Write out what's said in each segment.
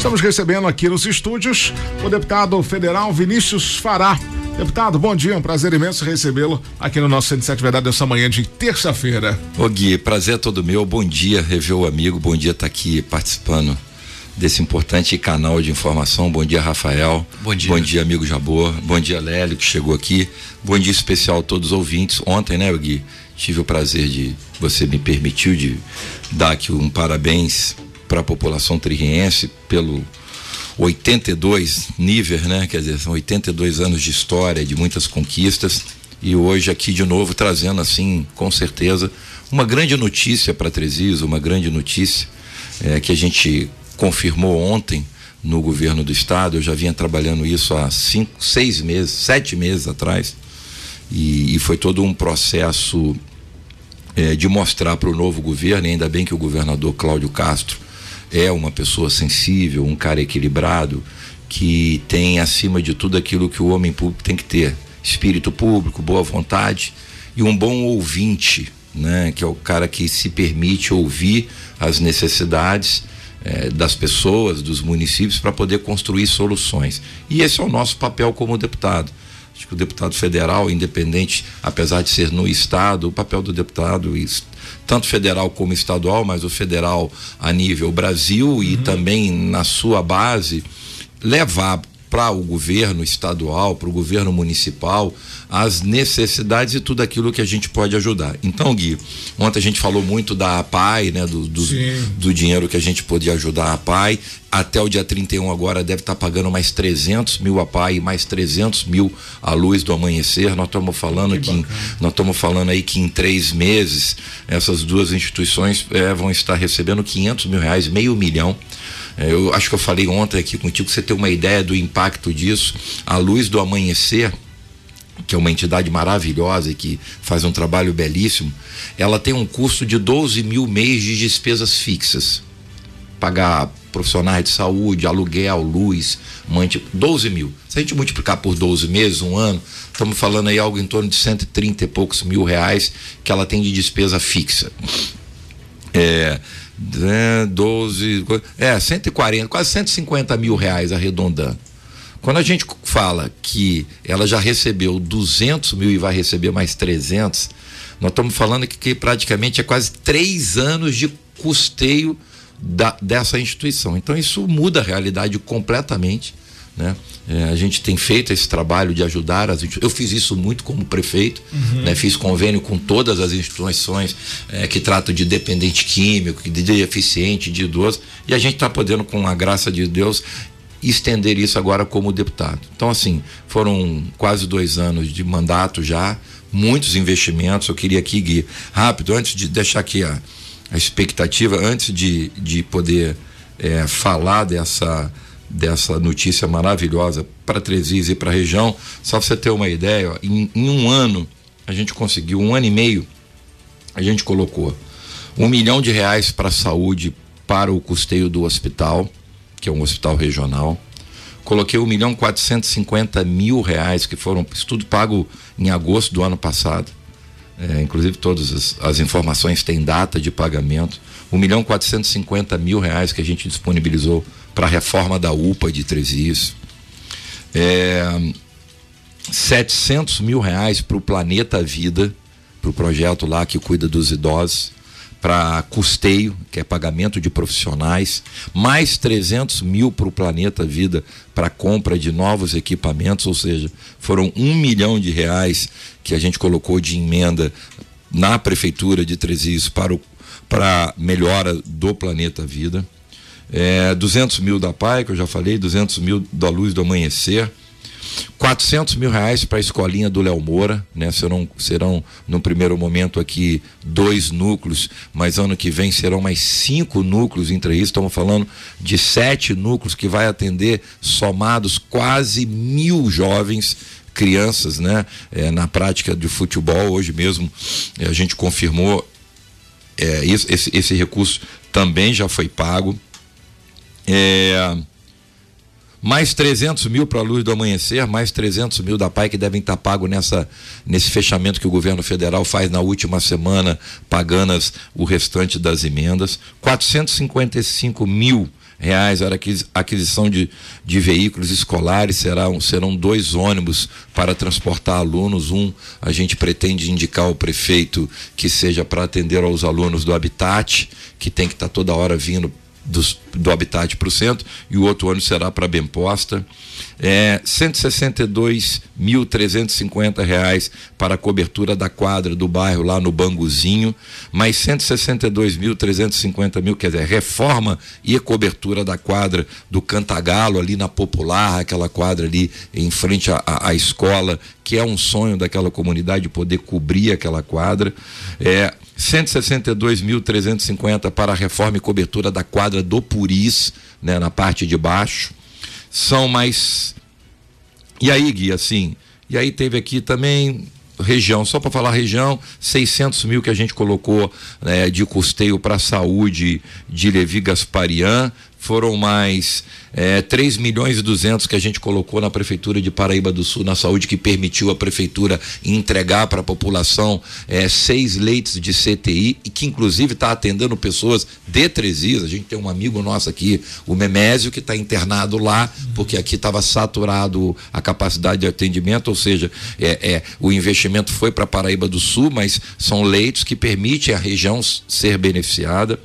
Estamos recebendo aqui nos estúdios o deputado federal Vinícius Fará. Deputado, bom dia, um prazer imenso recebê-lo aqui no nosso 107 Verdade essa manhã de terça-feira. Ô Gui, prazer é todo meu, bom dia, rever o amigo, bom dia estar tá aqui participando desse importante canal de informação. Bom dia, Rafael. Bom dia. Bom dia, amigo Jabor. Bom dia, Lélio, que chegou aqui. Bom dia especial a todos os ouvintes. Ontem, né, Gui? Tive o prazer de, você me permitiu de dar aqui um parabéns para a população tririense pelo 82 nível, né? Quer dizer, são 82 anos de história, de muitas conquistas. E hoje aqui de novo trazendo assim, com certeza, uma grande notícia para Tresis, uma grande notícia é, que a gente confirmou ontem no governo do estado. Eu já vinha trabalhando isso há cinco, seis meses, sete meses atrás. E, e foi todo um processo é, de mostrar para o novo governo, e ainda bem que o governador Cláudio Castro é uma pessoa sensível, um cara equilibrado, que tem acima de tudo aquilo que o homem público tem que ter: espírito público, boa vontade e um bom ouvinte, né? Que é o cara que se permite ouvir as necessidades eh, das pessoas, dos municípios, para poder construir soluções. E esse é o nosso papel como deputado. Acho que o deputado federal, independente, apesar de ser no Estado, o papel do deputado, tanto federal como estadual, mas o federal a nível Brasil uhum. e também na sua base, levar para o governo estadual, para o governo municipal, as necessidades e tudo aquilo que a gente pode ajudar. Então, Gui, ontem a gente falou muito da APAI, né? Do, do, do dinheiro que a gente podia ajudar a APAI. Até o dia 31 agora deve estar tá pagando mais 300 mil a APAI e mais 300 mil a luz do amanhecer. Nós estamos falando que, que em, nós estamos falando aí que em três meses essas duas instituições é, vão estar recebendo 500 mil reais, meio milhão. É, eu acho que eu falei ontem aqui contigo, você ter uma ideia do impacto disso. A luz do amanhecer que é uma entidade maravilhosa e que faz um trabalho belíssimo, ela tem um custo de 12 mil mês de despesas fixas. Pagar profissionais de saúde, aluguel, luz, mante, 12 mil. Se a gente multiplicar por 12 meses, um ano, estamos falando aí algo em torno de 130 e poucos mil reais que ela tem de despesa fixa. É, né, 12, é, 140, quase 150 mil reais arredondando. Quando a gente fala que ela já recebeu 200 mil e vai receber mais 300, nós estamos falando que, que praticamente é quase três anos de custeio da, dessa instituição. Então isso muda a realidade completamente. Né? É, a gente tem feito esse trabalho de ajudar as Eu fiz isso muito como prefeito, uhum. né? fiz convênio com todas as instituições é, que tratam de dependente químico, de deficiente, de idoso, e a gente está podendo, com a graça de Deus, estender isso agora como deputado. Então, assim, foram quase dois anos de mandato já, muitos investimentos. Eu queria aqui, Gui, rápido, antes de deixar aqui a, a expectativa, antes de, de poder é, falar dessa, dessa notícia maravilhosa para Tresis e para a região, só para você ter uma ideia, ó, em, em um ano, a gente conseguiu, um ano e meio, a gente colocou um milhão de reais para a saúde, para o custeio do hospital que é um hospital regional. Coloquei um milhão quatrocentos cinquenta mil reais, que foram estudo pago em agosto do ano passado. É, inclusive todas as, as, informações têm data de pagamento. Um milhão quatrocentos cinquenta mil reais que a gente disponibilizou para a reforma da UPA de Tresias. É, 700 mil reais para o Planeta Vida, para o projeto lá que cuida dos idosos para custeio, que é pagamento de profissionais, mais 300 mil para o Planeta Vida para compra de novos equipamentos, ou seja, foram um milhão de reais que a gente colocou de emenda na Prefeitura de Tresis para, o, para melhora do Planeta Vida. É, 200 mil da PAI, que eu já falei, 200 mil da Luz do Amanhecer, 400 mil reais para a escolinha do Léo Moura, né? Serão, serão, no primeiro momento aqui, dois núcleos, mas ano que vem serão mais cinco núcleos entre isso. Estamos falando de sete núcleos que vai atender somados quase mil jovens crianças, né? É, na prática de futebol, hoje mesmo é, a gente confirmou é, esse, esse recurso também já foi pago. É, mais 300 mil para a luz do amanhecer, mais 300 mil da PAI que devem estar pagos nessa, nesse fechamento que o governo federal faz na última semana, pagando as, o restante das emendas. 455 mil reais era aquisição de, de veículos escolares, serão, serão dois ônibus para transportar alunos. Um a gente pretende indicar ao prefeito que seja para atender aos alunos do Habitat, que tem que estar tá toda hora vindo dos, do Habitat para o centro e o outro ônibus será para Bem Posta. É, 162.350 reais para a cobertura da quadra do bairro lá no Banguzinho, mais 162.350 mil, quer dizer, reforma e cobertura da quadra do Cantagalo ali na Popular, aquela quadra ali em frente à, à escola, que é um sonho daquela comunidade poder cobrir aquela quadra. É, 162.350 para a reforma e cobertura da quadra do Puris, né, na parte de baixo. São mais. E aí, Gui, assim. E aí teve aqui também região, só para falar região, 600 mil que a gente colocou né, de custeio para a saúde de Levi Gasparian, foram mais é, 3 milhões e 200 que a gente colocou na Prefeitura de Paraíba do Sul, na saúde, que permitiu a Prefeitura entregar para a população é, seis leitos de CTI e que, inclusive, está atendendo pessoas de Tresis. A gente tem um amigo nosso aqui, o Memésio, que está internado lá, porque aqui estava saturado a capacidade de atendimento, ou seja, é, é o investimento foi para Paraíba do Sul, mas são leitos que permitem a região ser beneficiada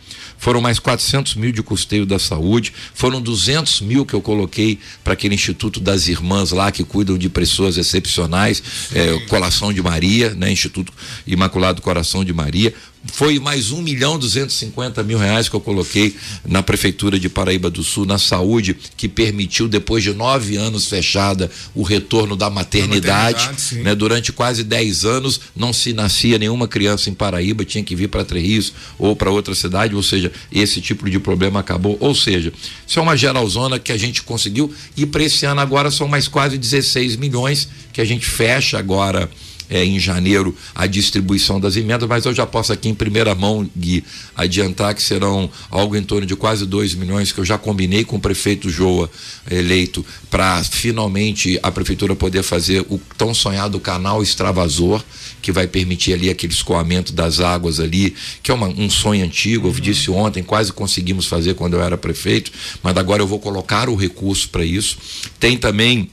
foram mais 400 mil de custeio da saúde, foram 200 mil que eu coloquei para aquele Instituto das Irmãs lá que cuidam de pessoas excepcionais, é, Colação de Maria, né, Instituto Imaculado Coração de Maria, foi mais um milhão duzentos mil reais que eu coloquei na prefeitura de Paraíba do Sul na saúde que permitiu depois de nove anos fechada o retorno da maternidade, maternidade né? Durante quase dez anos não se nascia nenhuma criança em Paraíba tinha que vir para Três ou para outra cidade, ou seja, esse tipo de problema acabou, ou seja, isso é uma geralzona que a gente conseguiu e para esse ano agora são mais quase 16 milhões que a gente fecha agora é, em janeiro a distribuição das emendas, mas eu já posso aqui em primeira mão, Gui, adiantar que serão algo em torno de quase 2 milhões que eu já combinei com o prefeito Joa eleito para finalmente a prefeitura poder fazer o tão sonhado canal extravasor que vai permitir ali aquele escoamento das águas ali, que é uma, um sonho antigo, eu uhum. disse ontem, quase conseguimos fazer quando eu era prefeito, mas agora eu vou colocar o recurso para isso. Tem também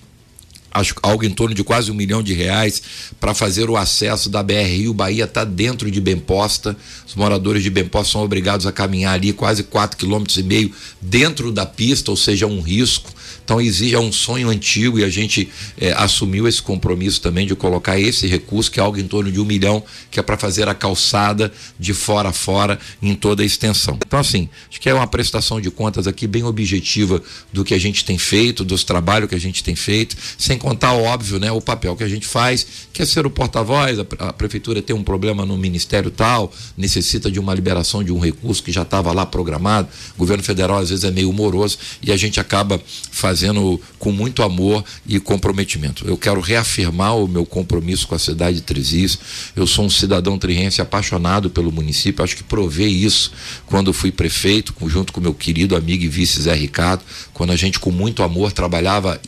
acho algo em torno de quase um milhão de reais para fazer o acesso da BR Rio Bahia está dentro de Bemposta. Os moradores de Bemposta são obrigados a caminhar ali quase quatro quilômetros e meio dentro da pista, ou seja, um risco. Então é um sonho antigo e a gente é, assumiu esse compromisso também de colocar esse recurso, que é algo em torno de um milhão, que é para fazer a calçada de fora a fora em toda a extensão. Então, assim, acho que é uma prestação de contas aqui bem objetiva do que a gente tem feito, dos trabalhos que a gente tem feito, sem contar, óbvio, né, o papel que a gente faz, que é ser o porta-voz, a, a prefeitura tem um problema no ministério tal, necessita de uma liberação de um recurso que já estava lá programado, o governo federal às vezes é meio moroso e a gente acaba fazendo fazendo com muito amor e comprometimento. Eu quero reafirmar o meu compromisso com a cidade de Tresis. Eu sou um cidadão triense apaixonado pelo município. Acho que provei isso quando fui prefeito, junto com meu querido amigo e vice Zé Ricardo, quando a gente com muito amor trabalhava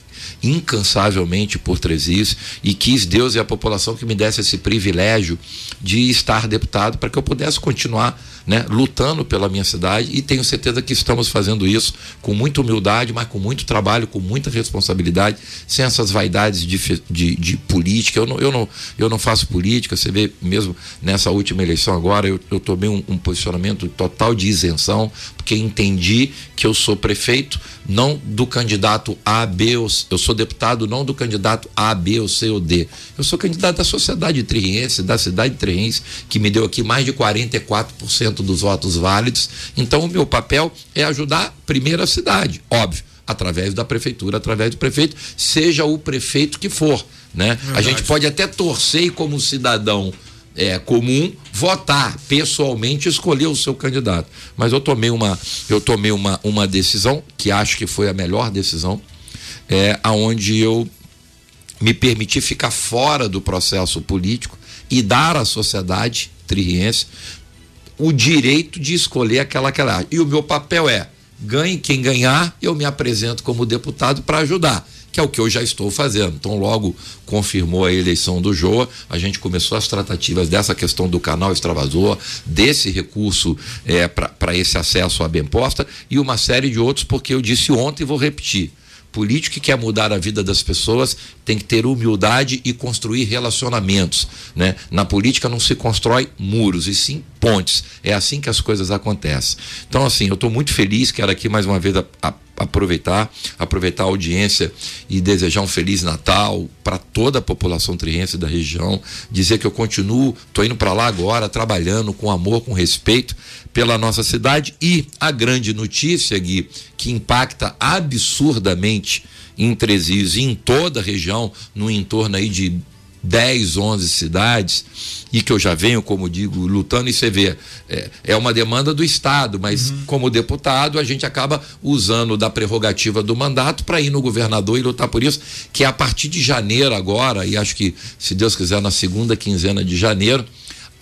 incansavelmente por Tresis e quis Deus e a população que me desse esse privilégio de estar deputado para que eu pudesse continuar né, lutando pela minha cidade e tenho certeza que estamos fazendo isso com muita humildade, mas com muito trabalho, com muita responsabilidade, sem essas vaidades de, de, de política. Eu não, eu, não, eu não faço política, você vê mesmo nessa última eleição agora, eu, eu tomei um, um posicionamento total de isenção, porque entendi que eu sou prefeito, não do candidato A, B, ou, eu sou deputado não do candidato A, B, ou C ou D. Eu sou candidato da sociedade triense, da cidade triense, que me deu aqui mais de 44% dos votos válidos. Então, o meu papel é ajudar primeiro a cidade, óbvio, através da prefeitura, através do prefeito, seja o prefeito que for. Né? A gente pode até torcer como cidadão é, comum votar pessoalmente escolher o seu candidato. Mas eu tomei uma eu tomei uma, uma decisão que acho que foi a melhor decisão, é aonde eu me permiti ficar fora do processo político e dar à sociedade triense o direito de escolher aquela que ela. E o meu papel é ganhe quem ganhar, eu me apresento como deputado para ajudar. que é o que eu já estou fazendo. Então, logo confirmou a eleição do Joa, a gente começou as tratativas dessa questão do canal extravasor, desse recurso é, para esse acesso à bem posta e uma série de outros, porque eu disse ontem e vou repetir político que quer mudar a vida das pessoas tem que ter humildade e construir relacionamentos. Né? Na política não se constrói muros, e sim pontes. É assim que as coisas acontecem. Então, assim, eu estou muito feliz, quero aqui mais uma vez a, a, aproveitar, aproveitar a audiência e desejar um feliz Natal para toda a população triense da região, dizer que eu continuo, estou indo para lá agora, trabalhando com amor, com respeito pela nossa cidade. E a grande notícia, Gui, que impacta absurdamente em Tresias e em toda a região, no entorno aí de 10, 11 cidades, e que eu já venho, como digo, lutando, e você vê, é, é uma demanda do Estado, mas uhum. como deputado, a gente acaba usando da prerrogativa do mandato para ir no governador e lutar por isso, que é a partir de janeiro agora, e acho que, se Deus quiser, na segunda quinzena de janeiro,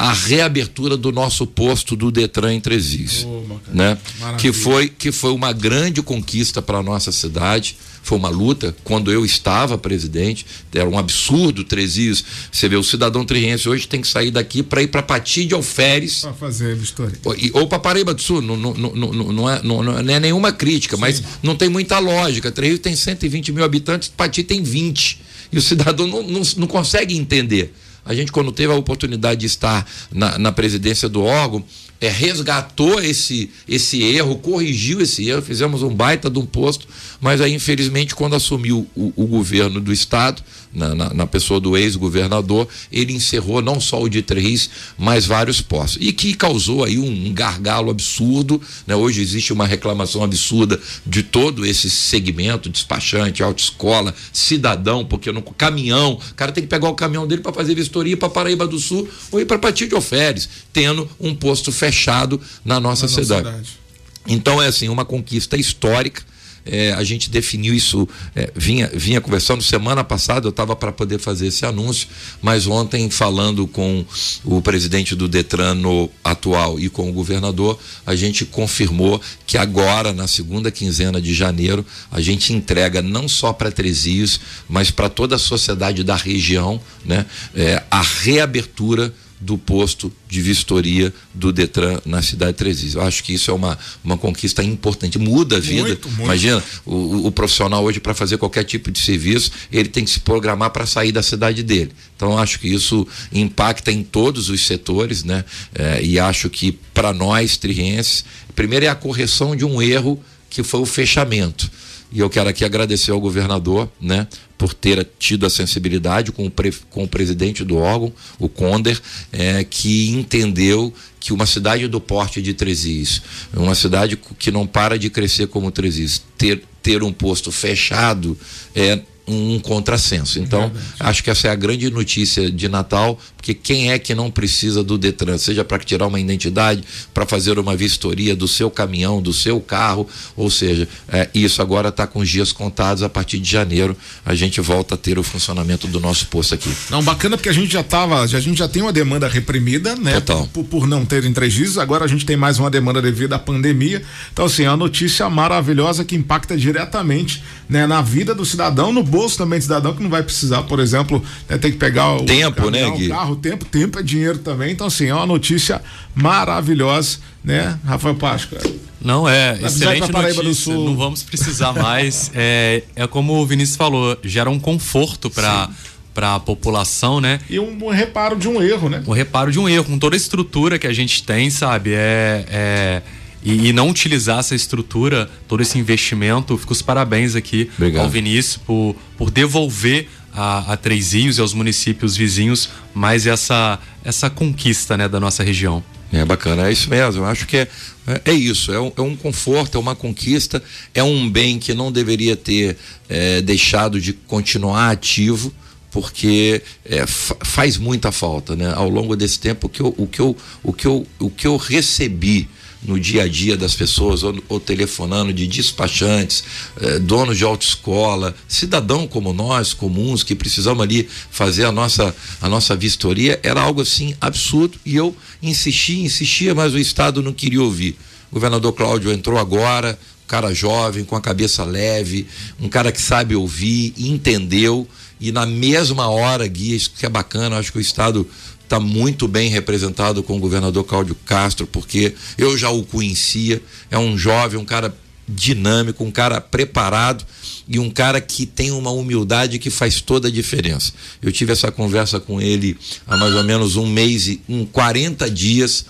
a reabertura do nosso posto do Detran em Trezis, oh, né? Que foi que foi uma grande conquista para a nossa cidade. Foi uma luta quando eu estava presidente, era um absurdo Trezis. Você vê o cidadão triense hoje tem que sair daqui para ir para Pati de Alferes. Para fazer história. Ou para Paraíba do Sul, não, não, não, não, é, não, não é nenhuma crítica, Sim. mas não tem muita lógica. Trezis tem 120 mil habitantes, Pati tem 20. E o cidadão não, não, não consegue entender. A gente, quando teve a oportunidade de estar na, na presidência do órgão, é, resgatou esse, esse erro, corrigiu esse erro, fizemos um baita de um posto, mas aí, infelizmente, quando assumiu o, o governo do Estado, na, na, na pessoa do ex-governador, ele encerrou não só o de Três, mas vários postos. E que causou aí um, um gargalo absurdo. Né? Hoje existe uma reclamação absurda de todo esse segmento, despachante, autoescola, cidadão, porque no caminhão, o cara tem que pegar o caminhão dele para fazer vistoria para Paraíba do Sul ou ir para Pati de Oferes, tendo um posto fechado na nossa, na cidade. nossa cidade. Então é assim, uma conquista histórica é, a gente definiu isso, é, vinha, vinha conversando. Semana passada, eu estava para poder fazer esse anúncio, mas ontem, falando com o presidente do Detran no atual e com o governador, a gente confirmou que agora, na segunda quinzena de janeiro, a gente entrega não só para Tresios, mas para toda a sociedade da região, né, é, a reabertura do posto de vistoria do Detran na cidade de Trezis. Eu acho que isso é uma, uma conquista importante, muda a vida. Muito, muito. Imagina, o, o, profissional hoje para fazer qualquer tipo de serviço, ele tem que se programar para sair da cidade dele. Então acho que isso impacta em todos os setores, né? É, e acho que para nós trienses, primeiro é a correção de um erro que foi o fechamento. E eu quero aqui agradecer ao governador, né, por ter tido a sensibilidade com o, pre, com o presidente do órgão, o Conder, é, que entendeu que uma cidade do porte de Trezis, uma cidade que não para de crescer como Trezis, ter, ter um posto fechado é, um contrassenso. Então, é acho que essa é a grande notícia de Natal, porque quem é que não precisa do Detran, seja para tirar uma identidade, para fazer uma vistoria do seu caminhão, do seu carro, ou seja, é, isso agora está com os dias contados, a partir de janeiro a gente volta a ter o funcionamento do nosso posto aqui. Não, bacana porque a gente já estava, a gente já tem uma demanda reprimida, né? Total. Por, por não ter entrevistas, agora a gente tem mais uma demanda devido à pandemia. Então, assim, é uma notícia maravilhosa que impacta diretamente né, na vida do cidadão, no bolso também do cidadão, que não vai precisar, por exemplo, né, ter que pegar o tempo, né, Gui? o carro, tempo, tempo é dinheiro também. Então, assim, é uma notícia maravilhosa, né, Rafael Páscoa? Não, é excelente notícia. Não vamos precisar mais. é, é como o Vinícius falou, gera um conforto para para a população, né? E um, um, reparo de um erro, né? Um reparo de um erro, com toda a estrutura que a gente tem, sabe? É, é e, e, não utilizar essa estrutura, todo esse investimento. Fico os parabéns aqui Obrigado. ao Vinícius por, por devolver a, a Três e aos municípios vizinhos mais essa, essa conquista né, da nossa região. É bacana, é isso mesmo. Eu acho que é, é, é isso, é um, é um, conforto, é uma conquista, é um bem que não deveria ter é, deixado de continuar ativo, porque é, faz muita falta, né? Ao longo desse tempo, o que eu, o que eu, o que eu, o que eu recebi no dia a dia das pessoas, ou, ou telefonando de despachantes, eh, donos de autoescola, cidadão como nós, comuns, que precisamos ali fazer a nossa, a nossa vistoria, era algo assim absurdo e eu insisti, insistia, mas o Estado não queria ouvir. O governador Cláudio entrou agora, cara jovem, com a cabeça leve, um cara que sabe ouvir, entendeu e na mesma hora, Gui, isso que é bacana, acho que o Estado está muito bem representado com o governador Cláudio Castro, porque eu já o conhecia, é um jovem, um cara dinâmico, um cara preparado e um cara que tem uma humildade que faz toda a diferença. Eu tive essa conversa com ele há mais ou menos um mês e um 40 dias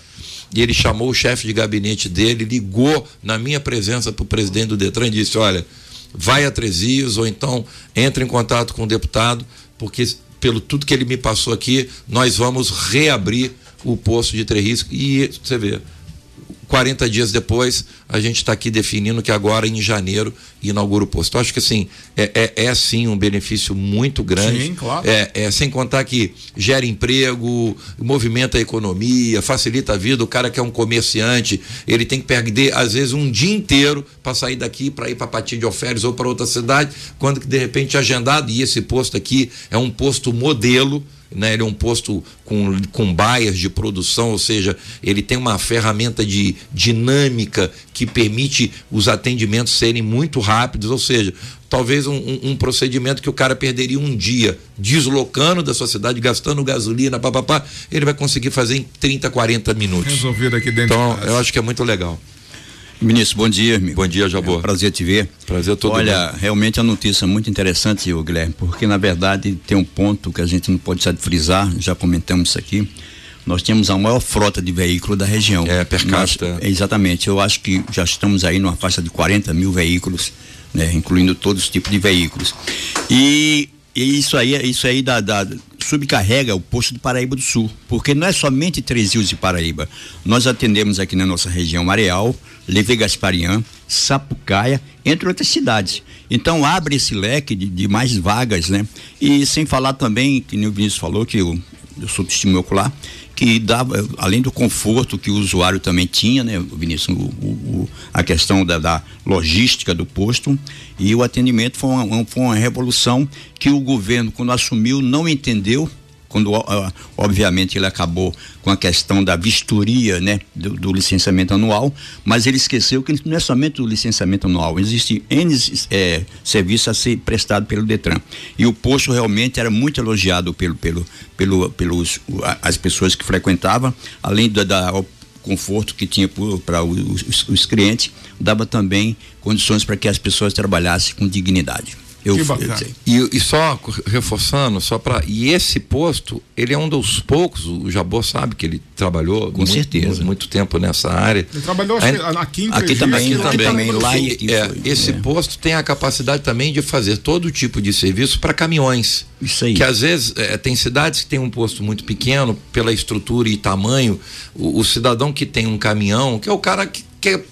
e ele chamou o chefe de gabinete dele, ligou na minha presença para o presidente do Detran e disse: Olha, vai a Tresias ou então entre em contato com o deputado, porque pelo tudo que ele me passou aqui, nós vamos reabrir o posto de Três E você vê, 40 dias depois, a gente está aqui definindo que agora em janeiro inaugura o posto. Eu acho que assim, é, é, é sim um benefício muito grande. Sim, claro. É, é, sem contar que gera emprego, movimenta a economia, facilita a vida. O cara que é um comerciante, ele tem que perder, às vezes, um dia inteiro para sair daqui para ir para Patinho de Oferes ou para outra cidade, quando que de repente agendado, e esse posto aqui é um posto modelo né? Ele é um posto com, com baias de produção, ou seja, ele tem uma ferramenta de dinâmica que permite os atendimentos serem muito rápidos, ou seja, talvez um, um, um, procedimento que o cara perderia um dia deslocando da sua cidade, gastando gasolina, papapá, ele vai conseguir fazer em 30, 40 minutos. Resolvido aqui dentro. Então, eu acho que é muito legal. Ministro, bom dia. Bom dia, Jabor. É um prazer te ver. Prazer todo Olha, bem. realmente é uma notícia muito interessante, o Guilherme, porque na verdade tem um ponto que a gente não pode deixar de frisar, já comentamos isso aqui. Nós temos a maior frota de veículos da região. É, per capita. Nós, exatamente. Eu acho que já estamos aí numa faixa de 40 mil veículos, né, incluindo todos os tipos de veículos. E e isso aí, isso aí da, da, subcarrega o posto do Paraíba do Sul, porque não é somente Três Rios e Paraíba. Nós atendemos aqui na nossa região Areal, Leve Gasparian, Sapucaia, entre outras cidades. Então abre esse leque de, de, mais vagas, né? E sem falar também, que o Vinícius falou, que eu, eu sou testemunho ocular, que dava, além do conforto que o usuário também tinha, né, Vinícius, o, o, a questão da, da, logística do posto e o atendimento foi uma, foi uma revolução que o governo, quando assumiu, não entendeu quando obviamente ele acabou com a questão da vistoria, né, do, do, licenciamento anual, mas ele esqueceu que não é somente o licenciamento anual, existe N é, serviços a ser prestado pelo Detran. E o posto realmente era muito elogiado pelo, pelo, pelo, pelos as pessoas que frequentavam, além da, da conforto que tinha para os, os clientes, dava também condições para que as pessoas trabalhassem com dignidade. Eu, que bacana. Eu, e, e, só reforçando, só para e esse posto, ele é um dos poucos, o Jabor sabe que ele trabalhou com muito, certeza muito, muito, tempo nessa área. Ele trabalhou aqui em aqui também, aqui, aqui também, lá e é, foi, esse é. posto tem a capacidade também de fazer todo tipo de serviço para caminhões. Isso aí. Que às vezes é, tem cidades que tem um posto muito pequeno pela estrutura e tamanho, o, o cidadão que tem um caminhão, que é o cara que quer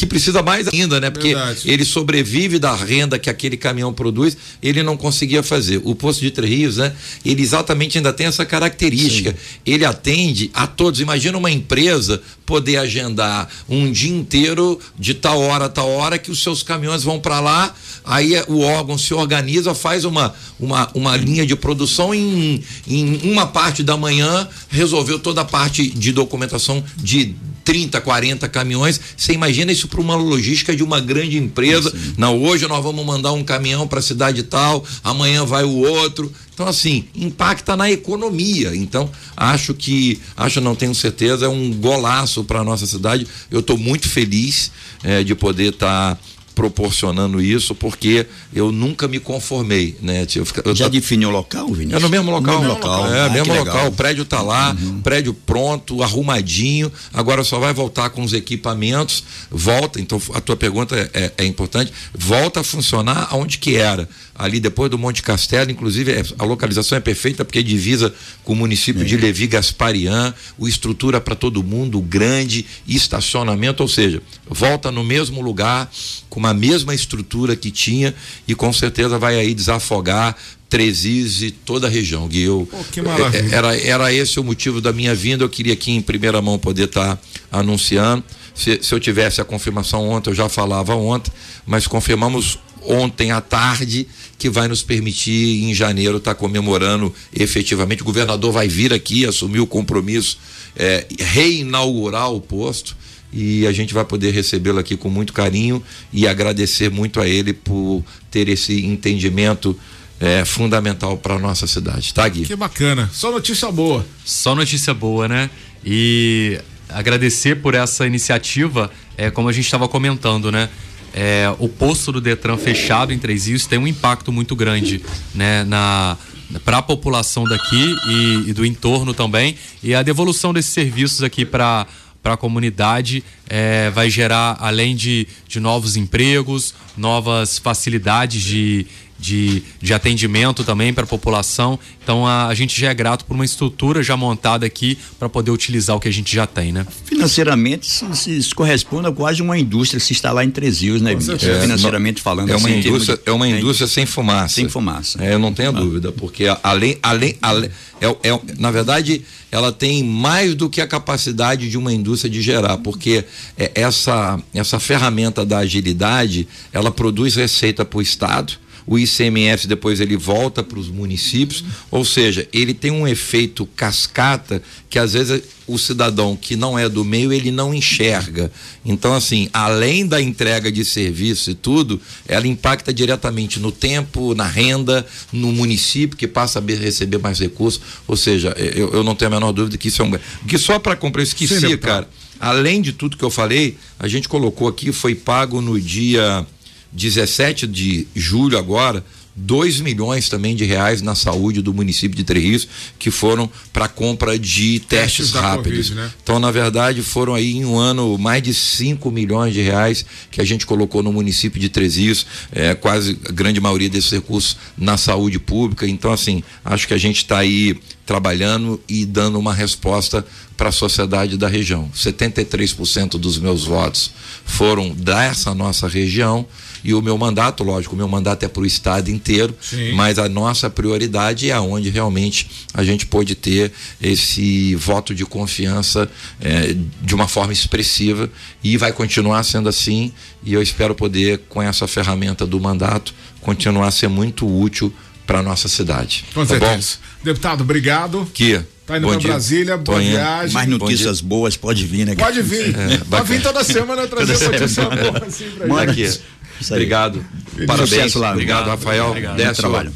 que precisa mais ainda, né? Porque Verdade. ele sobrevive da renda que aquele caminhão produz, ele não conseguia fazer. O posto de Três Rios, né? Ele exatamente ainda tem essa característica. Sim. Ele atende a todos. Imagina uma empresa poder agendar um dia inteiro de tal hora a tal hora que os seus caminhões vão para lá, aí o órgão se organiza, faz uma, uma, uma linha de produção em, em uma parte da manhã, resolveu toda a parte de documentação de 30, 40 caminhões. Você imagina isso para uma logística de uma grande empresa. Sim. Não, hoje nós vamos mandar um caminhão para a cidade tal, amanhã vai o outro. Então, assim, impacta na economia. Então, acho que, acho não tenho certeza, é um golaço para a nossa cidade. Eu estou muito feliz é, de poder estar. Tá proporcionando isso, porque eu nunca me conformei, né? Eu, eu, Já definiu o local, Vinícius? É no mesmo local. No mesmo local. É, ah, mesmo local. O prédio está lá, uhum. prédio pronto, arrumadinho. Agora só vai voltar com os equipamentos. Volta, então a tua pergunta é, é, é importante. Volta a funcionar aonde que era ali depois do Monte Castelo, inclusive é, a localização é perfeita porque divisa com o município é. de Levi Gasparian, o estrutura para todo mundo, grande, estacionamento, ou seja, volta no mesmo lugar, com a mesma estrutura que tinha e com certeza vai aí desafogar Trezis e toda a região. Gui, eu, Pô, que maravilha. É, era, era esse o motivo da minha vinda, eu queria aqui em primeira mão poder estar tá anunciando. Se, se, eu tivesse a confirmação ontem, eu já falava ontem, mas confirmamos ontem à tarde, que vai nos permitir em janeiro estar tá comemorando efetivamente. O governador vai vir aqui assumir o compromisso, é, reinaugurar o posto. E a gente vai poder recebê-lo aqui com muito carinho e agradecer muito a ele por ter esse entendimento é, fundamental para nossa cidade, tá, Gui? Que bacana. Só notícia boa. Só notícia boa, né? E agradecer por essa iniciativa, é, como a gente estava comentando, né? É, o posto do Detran fechado em Três Rios tem um impacto muito grande né, na para a população daqui e, e, do entorno também e a devolução desses serviços aqui para para a comunidade é, vai gerar além de, de novos empregos novas facilidades de, de, de atendimento também para a população. Então a, a, gente já é grato por uma estrutura já montada aqui para poder utilizar o que a gente já tem, né? Financeiramente, isso, isso corresponde a quase uma indústria se instalar em Três Rios, né? É, financeiramente falando. É uma assim, indústria, de, é uma indústria sem fumaça. Sem fumaça. É, eu não tenho ah. dúvida, porque além, além, além é, é, na verdade, ela tem mais do que a capacidade de uma indústria de gerar, porque é, essa, essa ferramenta da agilidade, ela produz receita para o Estado, o ICMS depois ele volta para os municípios, ou seja, ele tem um efeito cascata que às vezes o cidadão que não é do meio ele não enxerga. Então assim, além da entrega de serviço e tudo, ela impacta diretamente no tempo, na renda, no município que passa a receber mais recursos. Ou seja, eu, eu não tenho a menor dúvida que isso é um que só para comprar esqueci, Sim, cara. Além de tudo que eu falei, a gente colocou aqui foi pago no dia 17 de julho agora, 2 milhões também de reais na saúde do município de Três Rios, que foram para compra de testes, testes rápidos. COVID, né? Então, na verdade, foram aí em um ano mais de 5 milhões de reais que a gente colocou no município de Três Rios, é, quase a grande maioria desses recursos na saúde pública. Então, assim, acho que a gente está aí trabalhando e dando uma resposta para a sociedade da região. 73% dos meus votos foram dessa nossa região e o meu mandato, lógico, o meu mandato é para o estado inteiro, Sim. mas a nossa prioridade é onde realmente a gente pode ter esse voto de confiança é, de uma forma expressiva e vai continuar sendo assim e eu espero poder com essa ferramenta do mandato continuar a ser muito útil para nossa cidade. Com tá certeza. Bom? Deputado, obrigado. Que Tá indo para Brasília, boa viagem. Mais notícias boas, pode vir, né? Pode vir. É, pode vir toda semana trazer notícia boa assim pra gente. Aqui. Obrigado. Parabéns. Lá. Obrigado, Rafael. Obrigado. Décio, trabalho.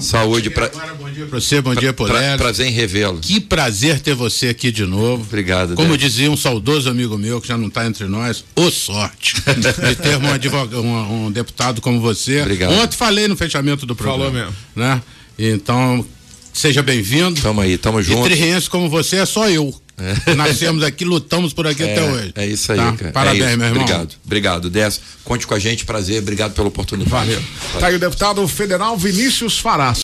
Saúde para Bom dia para você, bom dia por pra, Prazer em revê-lo. Que prazer ter você aqui de novo. Obrigado. Como Décio. dizia um saudoso amigo meu que já não está entre nós, ô sorte de ter um, advogado, um, um, deputado como você. Obrigado. Ontem falei no fechamento do programa. Falou mesmo. Né? Então, seja bem-vindo. Tamo aí, tamo junto. E como você é só eu. É. Nascemos aqui, lutamos por aqui é, até hoje. É isso aí, tá? cara. Parabéns, é meu irmão. Obrigado, obrigado. Décio, conte com a gente, prazer, obrigado pela oportunidade. Valeu. Valeu. Tá aí o deputado federal Vinícius Farás.